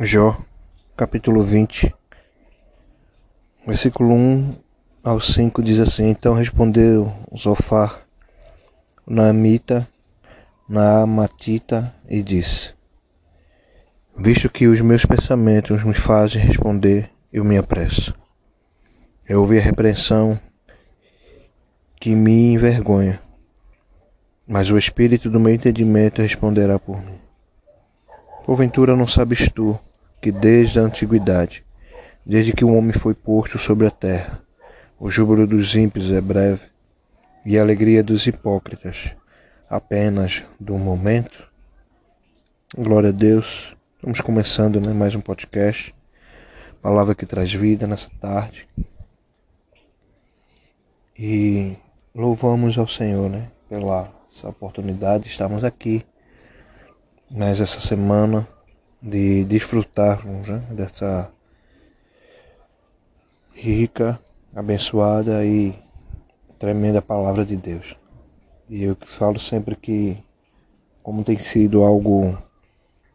Jó, capítulo 20, versículo 1 ao 5 diz assim: Então respondeu Zofar, Naamita, Naamatita, e disse: Visto que os meus pensamentos me fazem responder, eu me apresso. Eu ouvi a repreensão que me envergonha, mas o espírito do meu entendimento responderá por mim. Porventura não sabes tu que desde a antiguidade, desde que o homem foi posto sobre a terra, o júbilo dos ímpios é breve e a alegria dos hipócritas apenas do momento. Glória a Deus. Estamos começando né, mais um podcast. Palavra que traz vida nessa tarde. E louvamos ao Senhor né, pela essa oportunidade de estarmos aqui mais essa semana de desfrutarmos né, dessa rica, abençoada e tremenda palavra de Deus. E eu falo sempre que, como tem sido algo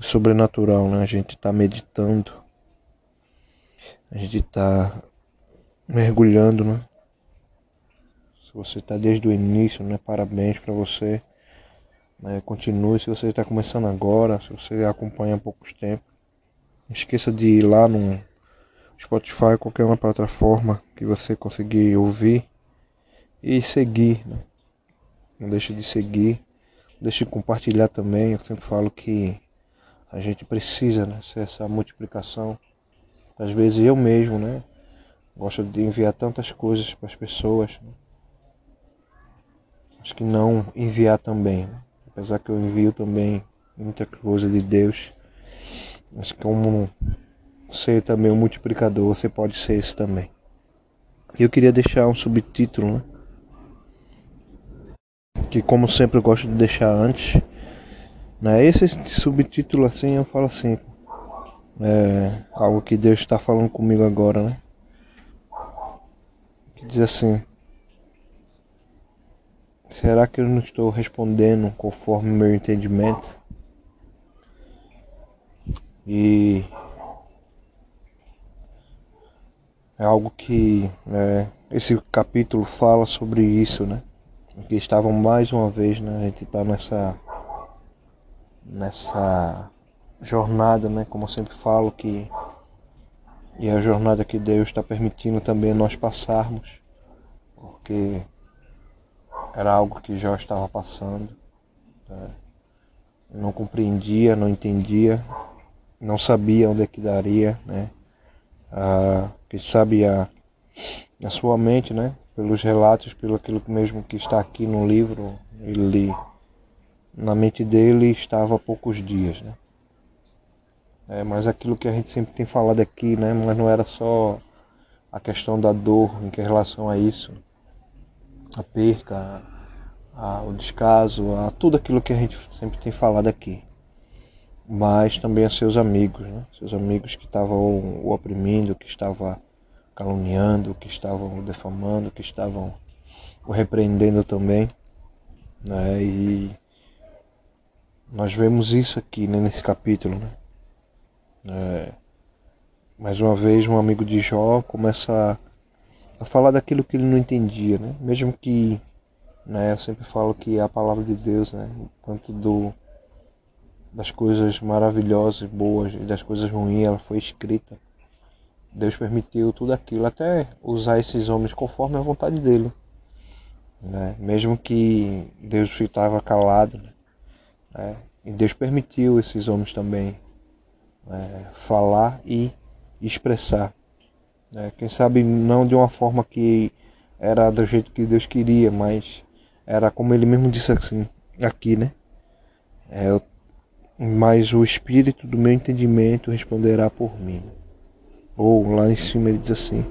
sobrenatural, né? A gente está meditando, a gente está mergulhando, né? Se você está desde o início, né? Parabéns para você. Né? Continue se você está começando agora, se você acompanha há poucos tempos. Não esqueça de ir lá no Spotify, qualquer uma plataforma que você conseguir ouvir e seguir. Né? Não deixe de seguir, deixe de compartilhar também. Eu sempre falo que a gente precisa né, ser essa multiplicação. Às vezes eu mesmo, né? Gosto de enviar tantas coisas para as pessoas. Né? Acho que não enviar também. Né? Apesar que eu envio também muita coisa de Deus, mas como ser também um multiplicador, você pode ser esse também. Eu queria deixar um subtítulo, né? que como sempre eu gosto de deixar antes, né? Esse subtítulo assim eu falo assim, é algo que Deus está falando comigo agora, né? Que diz assim: Será que eu não estou respondendo conforme meu entendimento? E é algo que é, esse capítulo fala sobre isso, né? Que estavam mais uma vez, né? A gente está nessa nessa jornada, né? Como eu sempre falo que e a jornada que Deus está permitindo também nós passarmos, porque era algo que Jó estava passando. Né? Não compreendia, não entendia, não sabia onde é que daria, né? Ah, que sabia na sua mente, né? Pelos relatos, pelo aquilo mesmo que está aqui no livro, ele na mente dele estava há poucos dias, né? É, mas aquilo que a gente sempre tem falado aqui, né? Mas não era só a questão da dor em relação a isso a perca, a, o descaso, a tudo aquilo que a gente sempre tem falado aqui. Mas também a seus amigos, né? seus amigos que estavam o oprimindo, que estavam caluniando, que estavam o defamando, que estavam o repreendendo também. Né? E nós vemos isso aqui né, nesse capítulo. Né? É, mais uma vez, um amigo de Jó começa a falar daquilo que ele não entendia, né? Mesmo que, né, eu sempre falo que a palavra de Deus, né, tanto do das coisas maravilhosas, boas e das coisas ruins, ela foi escrita. Deus permitiu tudo aquilo, até usar esses homens conforme a vontade dele. Né? Mesmo que Deus estava calado, né? e Deus permitiu esses homens também né, falar e expressar. Né? Quem sabe não de uma forma que era do jeito que Deus queria, mas era como ele mesmo disse assim, aqui, né? É, mas o espírito do meu entendimento responderá por mim. Ou lá em cima ele diz assim: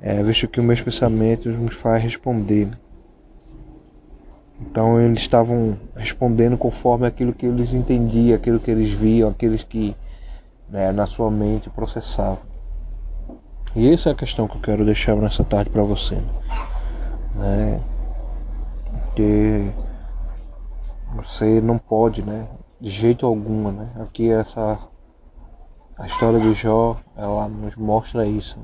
é, Vejo que os meus pensamentos me faz responder. Então eles estavam respondendo conforme aquilo que eles entendiam, aquilo que eles viam, aqueles que né, na sua mente processavam. E essa é a questão que eu quero deixar nessa tarde para você. Né? Que você não pode, né? De jeito algum, né? Aqui essa a história de Jó, ela nos mostra isso.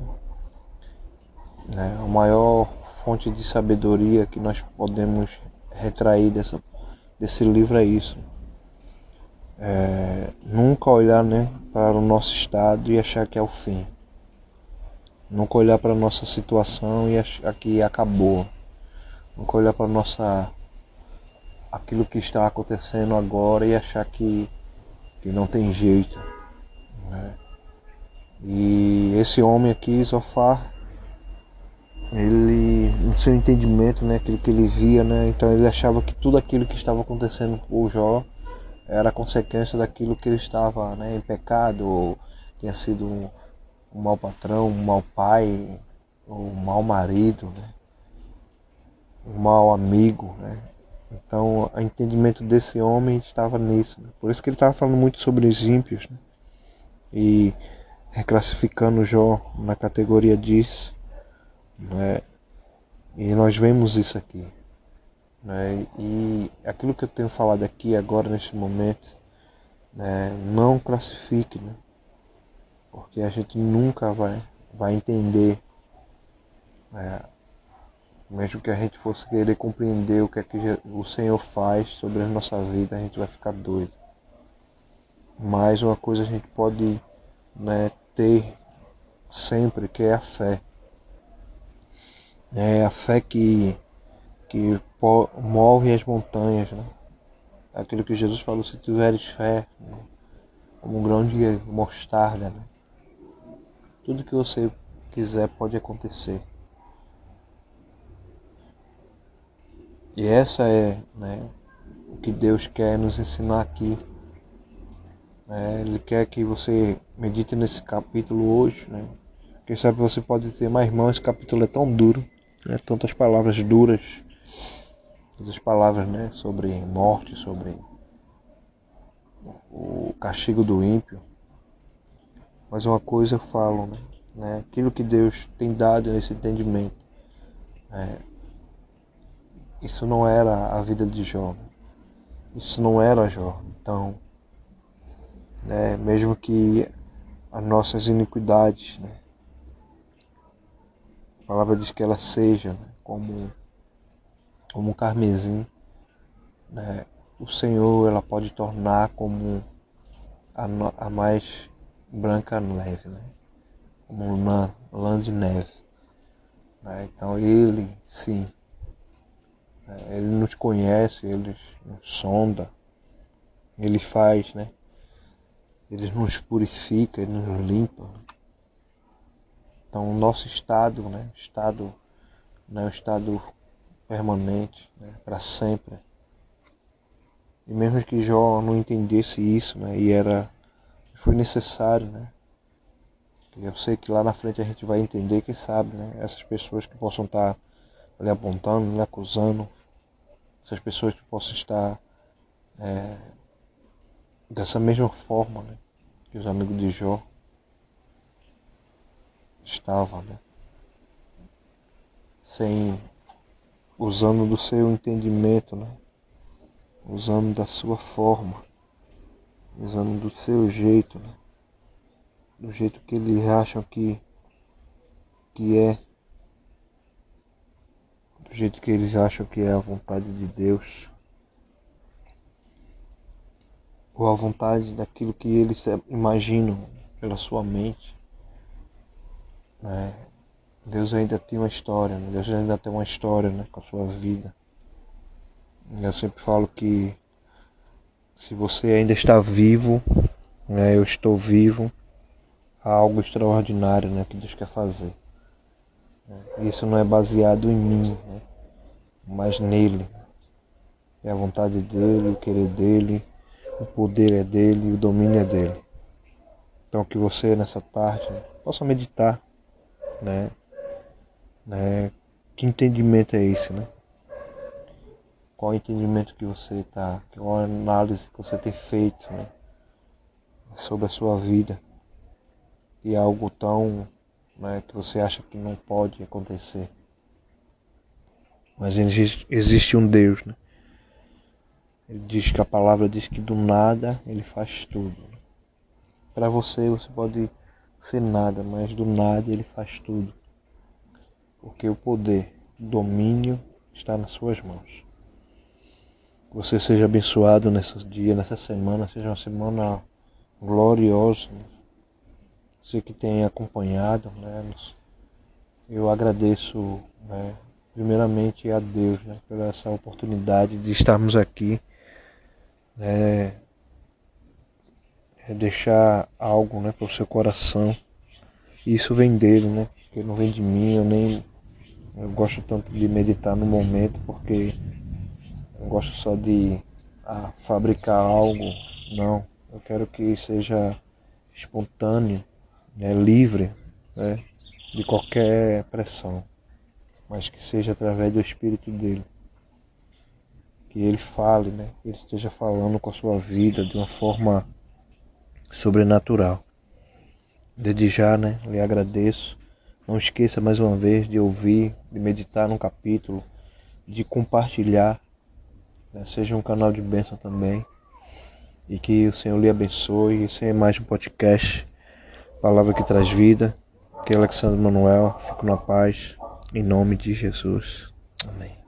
Né? A maior fonte de sabedoria que nós podemos retrair dessa, desse livro é isso. É, nunca olhar né, para o nosso estado e achar que é o fim. Nunca olhar para nossa situação e achar que acabou. Nunca olhar para nossa aquilo que está acontecendo agora e achar que, que não tem jeito. Né? E esse homem aqui, Zofar, ele, no seu entendimento, né, aquilo que ele via, né, então ele achava que tudo aquilo que estava acontecendo com o Jó era consequência daquilo que ele estava né, em pecado, ou tinha sido um mau patrão, um mau pai, ou um mau marido, né, um mau amigo. Né. Então o entendimento desse homem estava nisso. Né. Por isso que ele estava falando muito sobre os ímpios. Né, e reclassificando Jó na categoria disso. Né? E nós vemos isso aqui. Né? E aquilo que eu tenho falado aqui agora neste momento, né? não classifique, né? Porque a gente nunca vai, vai entender, né? mesmo que a gente fosse querer compreender o que é que o Senhor faz sobre a nossa vida, a gente vai ficar doido. Mas uma coisa a gente pode né, ter sempre, que é a fé. É a fé que, que move as montanhas. Né? Aquilo que Jesus falou, se tiveres fé, né? como um grão de mostarda, né? Tudo que você quiser pode acontecer. E essa é né, o que Deus quer nos ensinar aqui é, ele quer que você medite nesse capítulo hoje. Né? Quem sabe você pode dizer, mas irmão, esse capítulo é tão duro, né? tantas palavras duras, tantas palavras né? sobre morte, sobre o castigo do ímpio. Mas uma coisa falo, né? né? aquilo que Deus tem dado nesse entendimento. É, isso não era a vida de Jó. Isso não era Jó. Então, né? mesmo que as nossas iniquidades, né? a palavra diz que ela seja né? como, como um carmesim, né? o Senhor ela pode tornar como a, a mais branca neve, né? como lã, lã de neve. Né? Então Ele, sim, né? Ele nos conhece, Ele nos sonda, Ele faz, né? Ele nos purifica, Ele nos limpa. Então o nosso estado, né, estado, né, o estado permanente, né, para sempre. E mesmo que Jó não entendesse isso, né, e era foi necessário, né? Eu sei que lá na frente a gente vai entender, quem sabe, né? Essas pessoas que possam estar ali apontando, né, acusando, essas pessoas que possam estar é, dessa mesma forma né, que os amigos de Jó estavam, né, sem usando do seu entendimento, né, usando da sua forma, usando do seu jeito, né, do jeito que eles acham que que é do jeito que eles acham que é a vontade de Deus. ou a vontade daquilo que eles imaginam pela sua mente. Né? Deus ainda tem uma história, né? Deus ainda tem uma história né, com a sua vida. Eu sempre falo que se você ainda está vivo, né, eu estou vivo, há algo extraordinário né, que Deus quer fazer. Isso não é baseado em mim, né, mas nele. É a vontade dele, o querer dele, o poder é dele o domínio é dele. Então que você nessa tarde possa meditar, né? né? Que entendimento é esse, né? Qual o entendimento que você está, qual a análise que você tem feito né? sobre a sua vida e algo tão né, que você acha que não pode acontecer. Mas existe, existe um Deus, né? Ele diz que a palavra diz que do nada ele faz tudo. para você você pode ser nada, mas do nada ele faz tudo. Porque o poder, o domínio está nas suas mãos. Que você seja abençoado nesse dia, nessa semana, seja uma semana gloriosa. Você que tem acompanhado, né? Eu agradeço, né, primeiramente a Deus, né, por essa oportunidade de estarmos aqui, né, é deixar algo, né, para o seu coração. Isso vem dele, né? Porque não vem de mim, eu nem eu gosto tanto de meditar no momento porque eu gosto só de ah, fabricar algo, não. Eu quero que seja espontâneo, né, livre né, de qualquer pressão, mas que seja através do Espírito dele. Que ele fale, né, que ele esteja falando com a sua vida de uma forma sobrenatural. Desde já, né, lhe agradeço. Não esqueça mais uma vez de ouvir, de meditar num capítulo, de compartilhar. Né, seja um canal de bênção também. E que o Senhor lhe abençoe. Esse é mais um podcast. Palavra que traz vida. Que é Alexandre Manuel. Fico na paz. Em nome de Jesus. Amém.